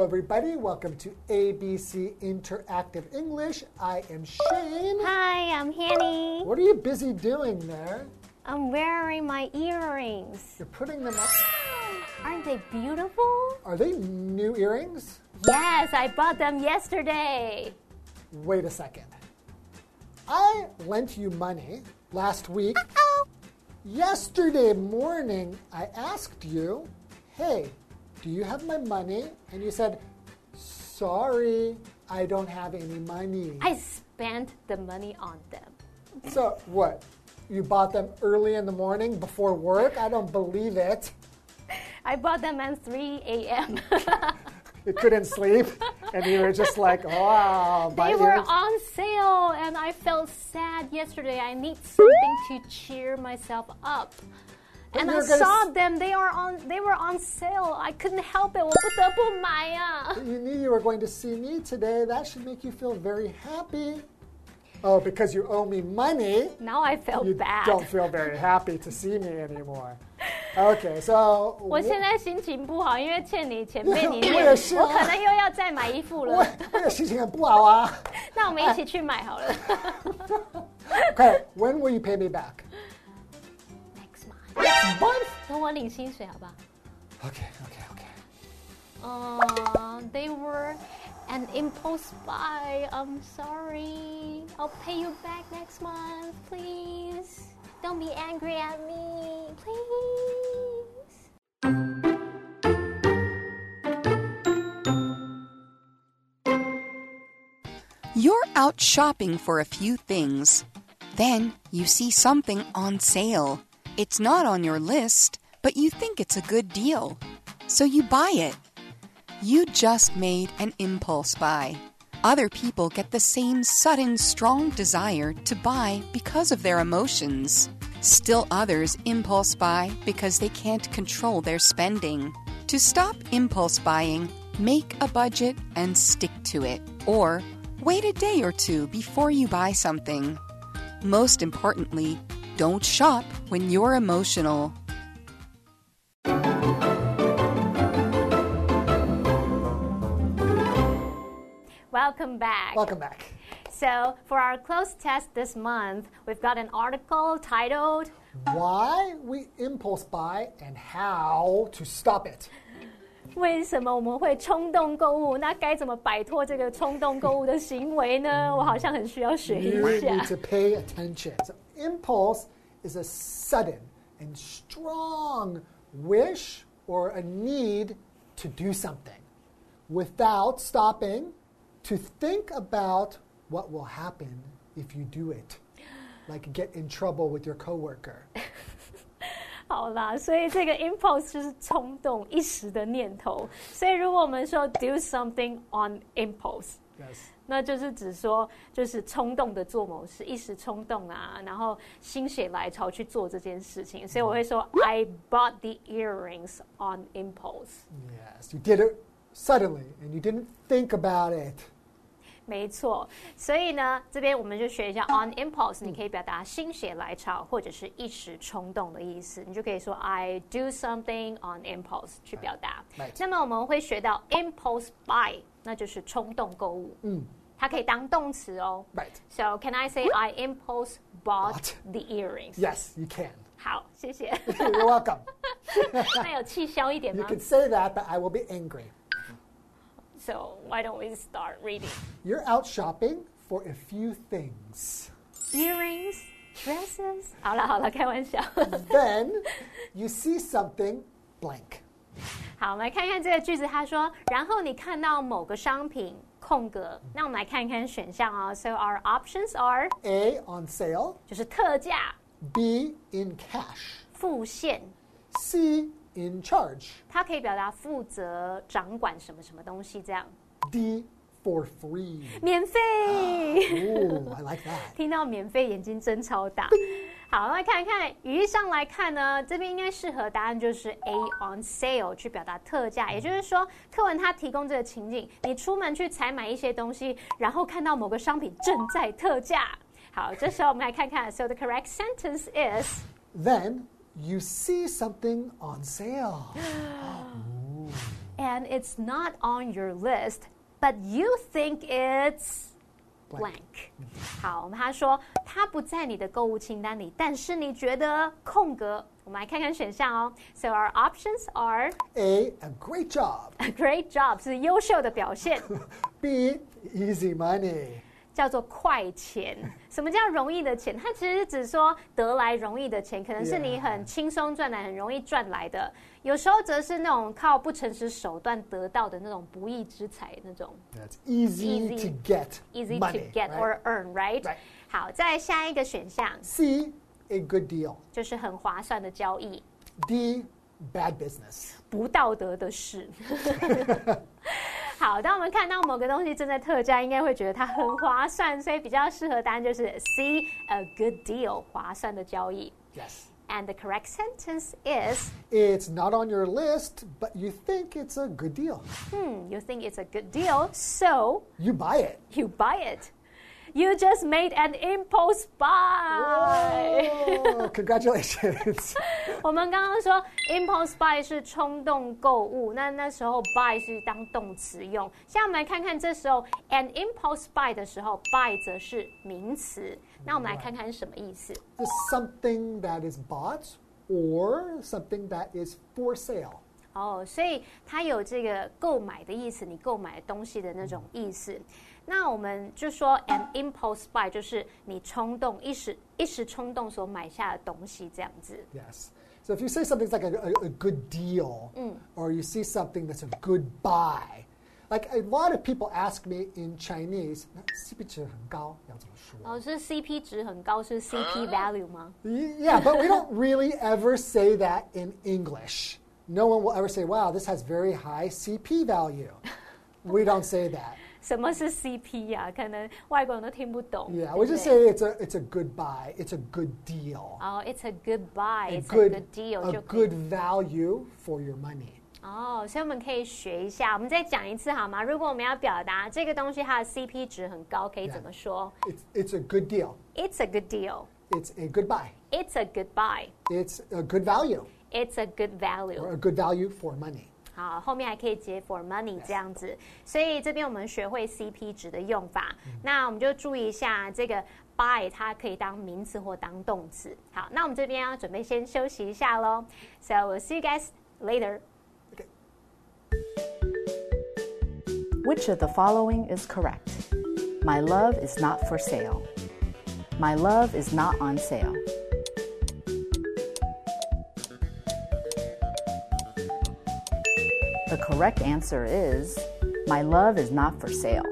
Hello, everybody. Welcome to ABC Interactive English. I am Shane. Hi, I'm Hanny. What are you busy doing there? I'm wearing my earrings. You're putting them on. Aren't they beautiful? Are they new earrings? Yes, I bought them yesterday. Wait a second. I lent you money last week. Oh, Yesterday morning, I asked you, hey, do you have my money? And you said, sorry, I don't have any money. I spent the money on them. So, what? You bought them early in the morning before work? I don't believe it. I bought them at 3 a.m. You couldn't sleep, and you were just like, oh, wow. they were on sale, and I felt sad yesterday. I need something to cheer myself up. But And I you're gonna saw s- them. They are on. They were on sale. I couldn't help it. 我不得不买呀。 You knew you were going to see me today. That should make you feel very happy. Oh, because you owe me money. Now I felt You bad. don't feel very happy to see me anymore. Okay, so 我现在心情不好，因为欠你钱被你我念，也是啊我可能又要再买衣服我了。我也心情很不好啊。那我们一起去买好了。 Okay, when will you pay me back? Next month， Next month. 等我领薪水好不好？ Okay, okay, okay. 嗯、t h e y were an impulse buy. I'm sorry. I'll pay you back next month, please. Don't be angry at me, please. You're out shopping for a few things. Then you see something on sale. It's not on your list, but you think it's a good deal. So you buy it. You just made an impulse buy. Other people get the same sudden, strong desire to buy because of their emotions. Still others impulse buy because they can't control their spending. To stop impulse buying, make a budget and stick to it. Or wait a day or two before you buy something. Most importantly, don't shop when you're emotional. Welcome back. Welcome back. So, for our cloze test this month, we've got an article titled Why We Impulse Buy and How to Stop It. 为什么我们会冲动购物？那该怎么摆脱这个冲动购物的行为呢？我好像很需要学一下。You need to pay attention So, impulse is a sudden and strong wish or a need to do something without stopping to think about what will happen if you do it. Like get in trouble with your coworker. 好啦，所以这个 impulse 就是冲动一时的念头。所以如果我们说 do something on impulse， Yes. 那就是指说就是冲动的做某事，一时冲动啊，然后心血来潮去做这件事情。所以我会说 I bought the earrings on impulse。Yes. You did it suddenly and you didn't think about it. 没错，所以呢，这边我们就学一下 on impulse，你可以表达心血来潮或者是一时冲动的意思，你就可以说 I do something on impulse 去表达。那么我们会学到 impulse buy，那就是冲动购物。嗯它可以当动词哦。Right. So can I say I impulse bought the earrings？Yes, you can. 好，谢谢。You're welcome. 那有气消一点吗 You can say that, but I will be angry. ？So why don't we start reading? You're out shopping for a few things. Earrings, dresses. 好了好了，开玩笑。 then you see something blank. 好，我们来看看这个句子，他说，然后你看到某个商品空格，那我们来看看选项哦。So our options are A on sale, 就是特价、 B in cash, 付现， C in charge, 它可以表达负责、掌管什么什么东西这样。D for free. 免费 I like that. 听到免费眼睛真超大。好，来看一看语义上来看呢，这边应该适合答案就是 A on sale 去表达特价，也就是说，课文它提供这个情景，你出门去采买一些东西，然后看到某个商品正在特价。好，这时候我们来看看，So the correct sentence is Then you see something on sale. and it's not on your list, but you think it's blank. 好，他说它不在你的购物清单里，但是你觉得空格。我们来看看选项哦。So our options are A, a great job. a great job 是优秀的表现， B, easy money. 叫做快钱。什么叫容易的钱？它其实只说得来容易的钱，可能是你很轻松赚来、很容易赚来的。有时候则是那种靠不诚实手段得到的那种不义之财，那种 That's easy, Easy. to get easy money. to get or earn, right? Right. 好，再下一个选项 C, a good deal. 就是很划算的交易。D, bad business. 不道德的事。好，当我们看到某个东西正在特价，应该会觉得它很划算，所以比较适合答案就是 C，a good deal，划算的交易。 Yes. And the correct sentence is, It's not on your list, but you think it's a good deal. hmm, you think it's a good deal, so You buy it. you buy it. You just made an impulse buy. Oh, congratulations. 我们刚刚说 impulse buy 是冲动购物，那那时候 buy 是当动词用。现在我们来看看这时候 an impulse buy 的时候，buy 则是名词。那我们来看看是什么意思。 It's something that is bought or something that is for sale. 哦，所以它有这个购买的意思，你购买东西的那种意思。 那我们就说 an impulse buy 就是你冲动一时一时冲动所买下的东西这样子。 Yes. So if you say something's like a, a, a good deal, or you see something that's a good buy, like a lot of people ask me in Chinese, CP 值很高，要怎么说？哦，是 CP 值很高，是 CP value 吗？ Y- Yeah, but we don't really ever say that in English. No one will ever say, wow, this has very high CP value. We don't say that. 什么是 CP 呀、可能外国人都听不懂。 Yeah, 对 we 不 just 对 say it's a, it's a good buy, it's a good deal. 哦、i t s a good buy, a it's a good, good deal a 就可以 good value for your money. 哦，所以我们可以学一下。我们再讲一次好吗？如果我们要表达这个东西它的 CP 值很高，可以怎么说 It's, it's a good deal. ？It's a good deal. It's a good buy. It's a good buy. It's a good value It's a good or value. a good value for money. 啊，后面还可以解 for money 这样子。所以这边我们学会 CP 值的用法，那我们就注意一下这个 buy 它可以当名词或当动词。好，那我们这边要准备先休息一下喽。So we'll see you guys later. Which of the following is correct? My love is not for sale. My love is not on sale. correct answer is My love is not for sale.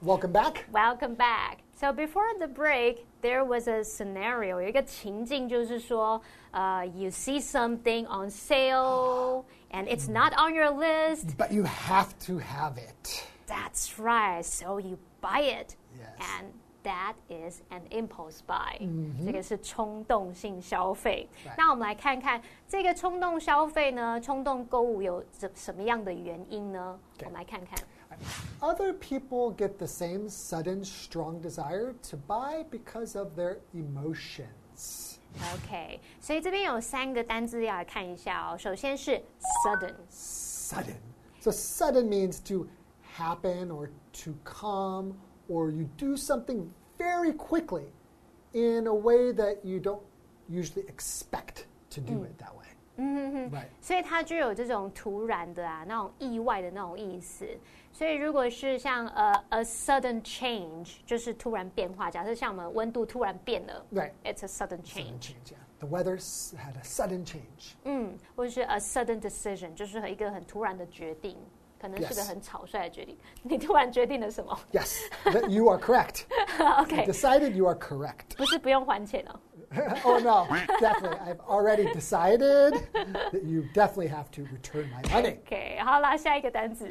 Welcome back. Welcome back. So before the break, there was a scenario. 有一个情境就是说，呃、y o u see something on sale and it's not on your list. But you have to have it. That's right. So you buy it, Yes. and that is an impulse buy. 这个是冲动性消费。 Right. 那我们来看看这个冲动消费呢，冲动购物有什什么样的原因呢？我们来看看。 Other people get the same sudden, strong desire to buy because of their emotions. OK，所以这边有三个单字要来看一下哦。首先是 sudden， Sudden. So, sudden means to happen or to come, or you do something very quickly in a way that you don't usually expect to do it that way. Right. 所以它就有这种突然的啊，那种意外的那种意思。所以如果是像呃 a sudden change，就是突然变化。假设像我们温度突然变了 Right. ，it's a sudden Sudden change。 change, yeah. The weather's had a sudden change. 嗯，或者是 a sudden decision，就是一个很突然的决定， 可能是个 Yes. 很草率的决定。你突然决定了什么 Yes, that you are correct. You ？OK， decided you are correct. 不是不用还钱哦。 oh no, definitely. I've already decided that you definitely have to return my money. OK，好啦，下一个单词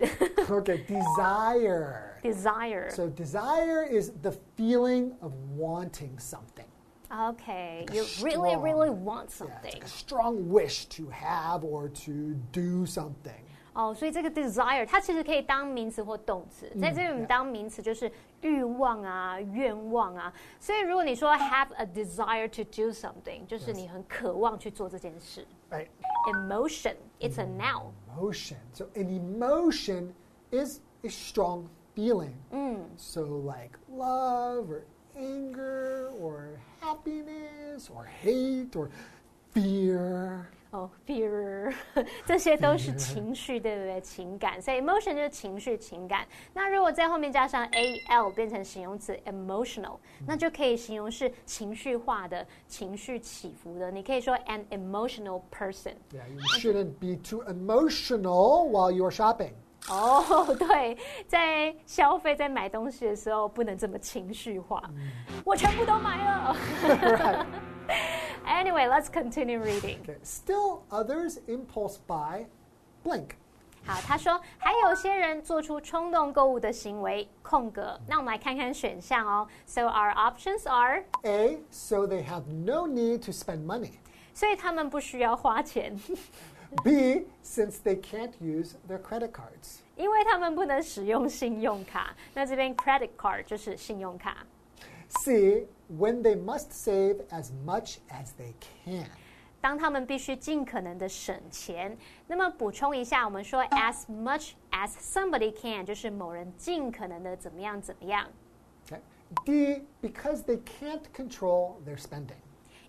Okay, desire. desire。 So, desire is the feeling of wanting something. OK，you really strong- really want Yeah, it's something like a。strong wish to have or to do something. 哦，所以这个 desire 它其实可以当名词或动词，在这里我们当名词就是欲望啊、愿望啊。所以如果你说 have a desire to do something，就是你很渴望去做这件事。 Right. Emotion, it's a noun. Emotion. So an emotion is a strong feeling. So like love or anger or happiness or hate or fear. 哦、f e a r 这些都是情绪，对不对？情感，所以 emotion 就是情绪、情感。那如果在后面加上 a l 变成形容词 emotional，那就可以形容是情绪化的、情绪起伏的。你可以说 an emotional person。Yeah, you shouldn't be too emotional while you're shopping. 哦，对，在消费、在买东西的时候，不能这么情绪化。我全部都买了。right. Anyway, let's continue reading. Okay. Still others impulse buy blank. 好，他说还有些人做出冲动购物的行为，空格。那我们来看看选项哦。So our options are， A, so they have no need to spend money. 所以他们不需要花钱， B, since they can't use their credit cards. 因为他们不能使用信用卡。那这边 credit card 就是信用卡。 C, when they must save as much as they can. 当他们必须尽可能的省钱。那么补充一下，我们说 as much as somebody can，就是某人尽可能的怎么样怎么样。 Okay. D, because they can't control their spending.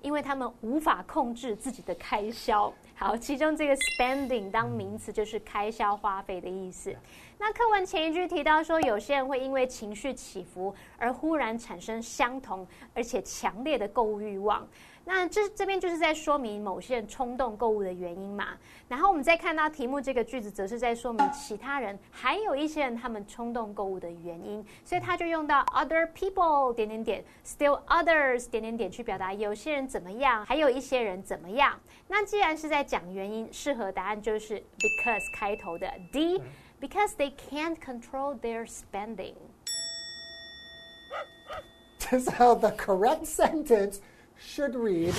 因为他们无法控制自己的开销。 好，其中这个 spending 当名词就是开销花费的意思。那课文前一句提到说，有些人会因为情绪起伏而忽然产生相同而且强烈的购物欲望。那这这边就是在说明某些人冲动购物的原因嘛。然后我们再看到题目这个句子，则是在说明其他人还有一些人他们冲动购物的原因，所以他就用到 other people 点点点，still others 点点点去表达有些人怎么样，还有一些人怎么样。那既然是在讲原因，适合答案就是 because 开头的 D。Because they can't control their spending. So the correct sentence should read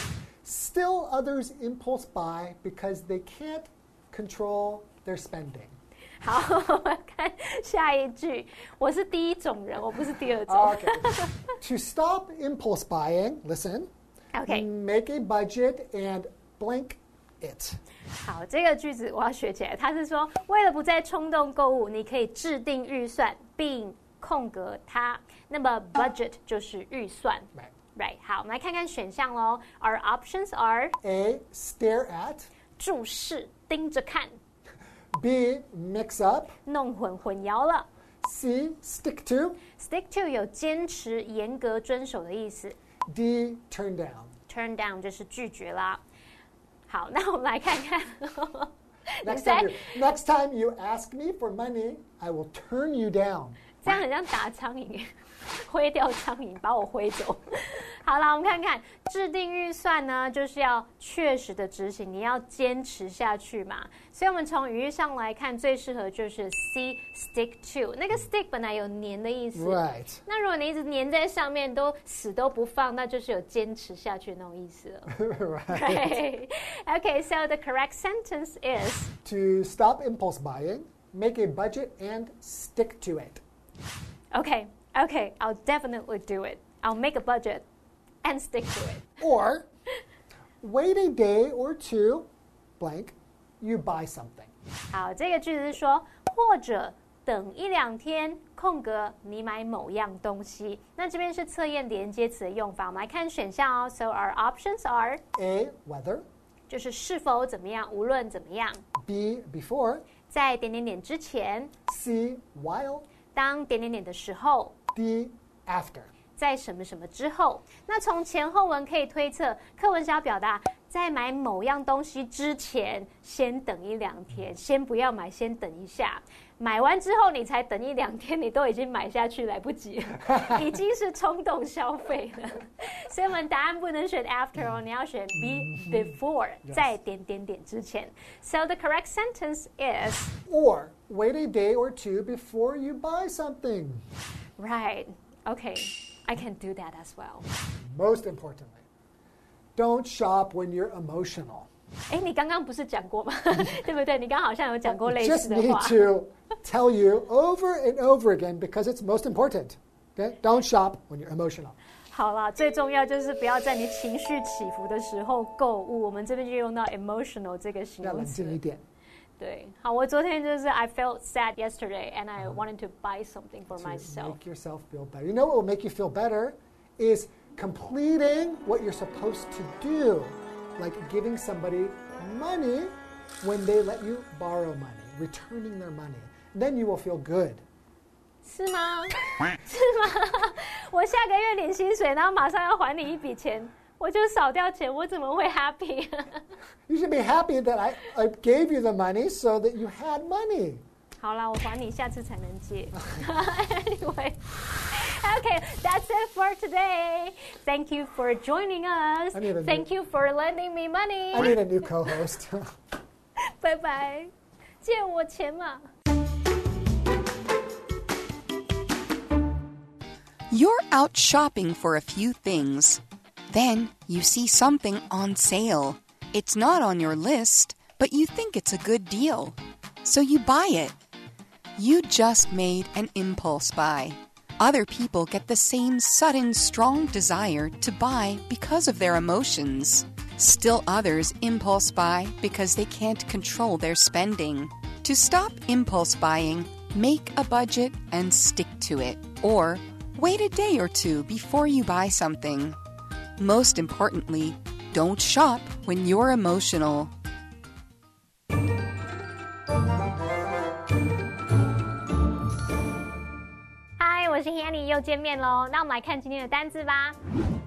Still others impulse buy because they can't control their spending. 好，我们看下一句。我是第一种人，我不是第二种。 Okay. to stop impulse buying, listen, OK， make a budget and blank it. 好，这个句子我要学起来。它是说，为了不再冲动购物，你可以制定预算并空格它。那么 budget 就是预算 Right. ，right？好，我们来看看选项喽。Our options are A, stare at. 注视、盯着看、 B, mix up. 弄混、混淆了。 C, stick to. Stick to 有坚持、严格遵守的意思。 D, turn down. Turn down 就是拒绝啦。好，那我们来看看。你 Next 在 time, you, next time you ask me for money, I will turn you down. 这样很像打苍蝇，挥掉苍蝇，把我挥走。 好了，我们看看制定预算呢，就是要确实的执行，你要坚持下去嘛。所以，我们从语义上来看，最适合就是 C stick to。那个 stick 本来有粘的意思 Right. 那如果你一直粘在上面，都死都不放，那就是有坚持下去那种意思了。 right. Right. Okay, so the correct sentence is To stop impulse buying, make a budget and stick to it. okay, okay, I'll definitely do it. I'll make a budget and stick to it. Or wait a day or two, blank, you buy something. 好，这个句子是说，或者等一两天，空格你买某样东西。那这边是测验连接词的用法，我们来看选项哦。So our options are， A, whether. 就是是否怎么样，无论怎么样， B, before. 在点点点之前， C, while. 当点点点的时候， D, after. 在什么什么之后。那从前后文可以推测，课文是要表达在买某样东西之前，先等一两天，先不要买，先等一下。买完之后你才等一两天，你都已经买下去，来不及了，已经是冲动消费了。所以我们答案不能选 after 哦，你要选 be before，在点点点之前。So the correct sentence is Or wait a day or two before you buy something. right. Okay, I can do that as well. Most importantly, don't shop when you're emotional. 哎，你刚刚不是讲过吗？对不对？你刚好像有讲过类 Just 似的 need 话。 to tell you over and over again because it's most important. Okay? Don't shop when you're emotional. 好啦，最重要就是不要在你情绪起伏的时候购物。我们这边就用到 emotional 这个形要容词冷静。一点。 对，好，我昨天就是 I felt sad yesterday and I wanted to buy something for to myself. make yourself feel better. You know what will make you feel better is completing what you're supposed to do, like giving somebody money when they let you borrow money, returning their money. Then you will feel good. 是吗？是吗？我下个月领薪水，然后马上要还你一笔钱， 我就少掉钱，我怎么会 happy？ You should be happy that I, I gave you the money so that you had money. 好啦，我还你，下次才能借。anyway, okay, that's it for today. Thank you for joining us. I need a new- Thank you for lending me money. I need a new co host. 拜拜，借我钱嘛。 You're out shopping for a few things. Then you see something on sale. It's not on your list, but you think it's a good deal. So you buy it. You just made an impulse buy. Other people get the same sudden, strong desire to buy because of their emotions. Still others impulse buy because they can't control their spending. To stop impulse buying, make a budget and stick to it. Or wait a day or two before you buy something. Most importantly, don't shop when you're emotional. 嗨，我是 Hanny，又见面喽。那我们来看今天的单字吧。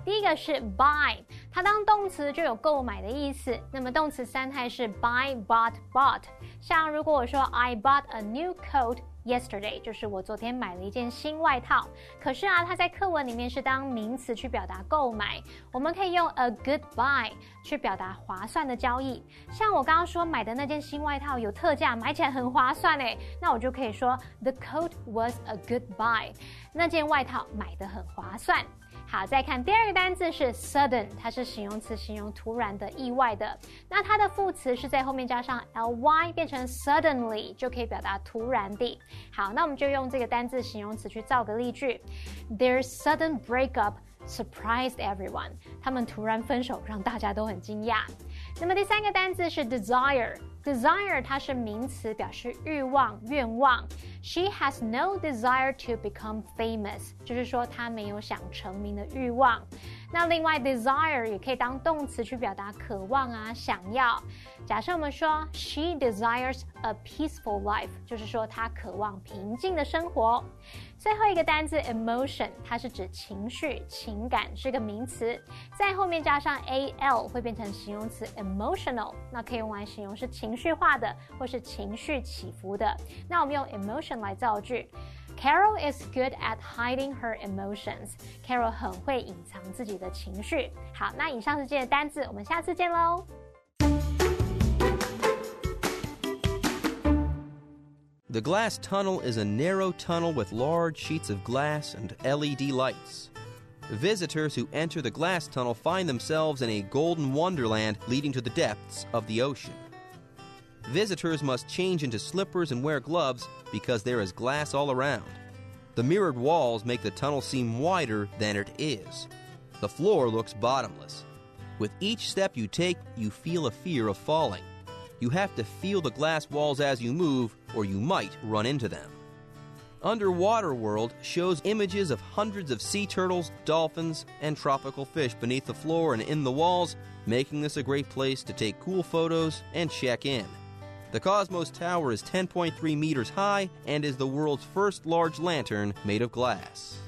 第一个是 buy， 它当动词就有购买的意思。那么动词三态是 buy、bought、bought。像如果我说 I bought a new coat yesterday，就是我昨天买了一件新外套。可是啊，它在课文里面是当名词去表达购买，我们可以用 a good buy 去表达划算的交易。像我刚刚说买的那件新外套有特价，买起来很划算诶，那我就可以说 The coat was a good buy，那件外套买的很划算。好，再看第二个单字是 sudden，它是形容词，形容突然的、意外的。那它的副词是在后面加上 ly，变成 suddenly，就可以表达突然的。好，那我们就用这个单字形容词去造个例句：Their sudden breakup surprised everyone。他们突然分手，让大家都很惊讶。那么第三个单字是 desire。Desire 它是名词，表示欲望、愿望。She has no desire to become famous，就是说她没有想成名的欲望。那另外，desire 也可以当动词去表达渴望啊、想要。假设我们说 She desires a peaceful life，就是说她渴望平静的生活。最后一个单字 emotion，它是指情绪、情感，是个名词，在后面加上 al 会变成形容词 emotional，那可以用来形容是情绪化的或是情绪起伏的。那我们用 emotion 来造句。Carol is good at hiding her emotions. Carol 很会隐藏自己的情绪。好，那以上是这些单字，我们下次见喽。 The glass tunnel is a narrow tunnel with large sheets of glass and LED lights. Visitors who enter the glass tunnel find themselves in a golden wonderland leading to the depths of the ocean. Visitors must change into slippers and wear gloves because there is glass all around. The mirrored walls make the tunnel seem wider than it is. The floor looks bottomless. With each step you take, you feel a fear of falling. You have to feel the glass walls as you move, or you might run into them. Underwater World shows images of hundreds of sea turtles, dolphins, and tropical fish beneath the floor and in the walls, making this a great place to take cool photos and check in. The Cosmos Tower is 10.3 meters high and is the world's first large lantern made of glass.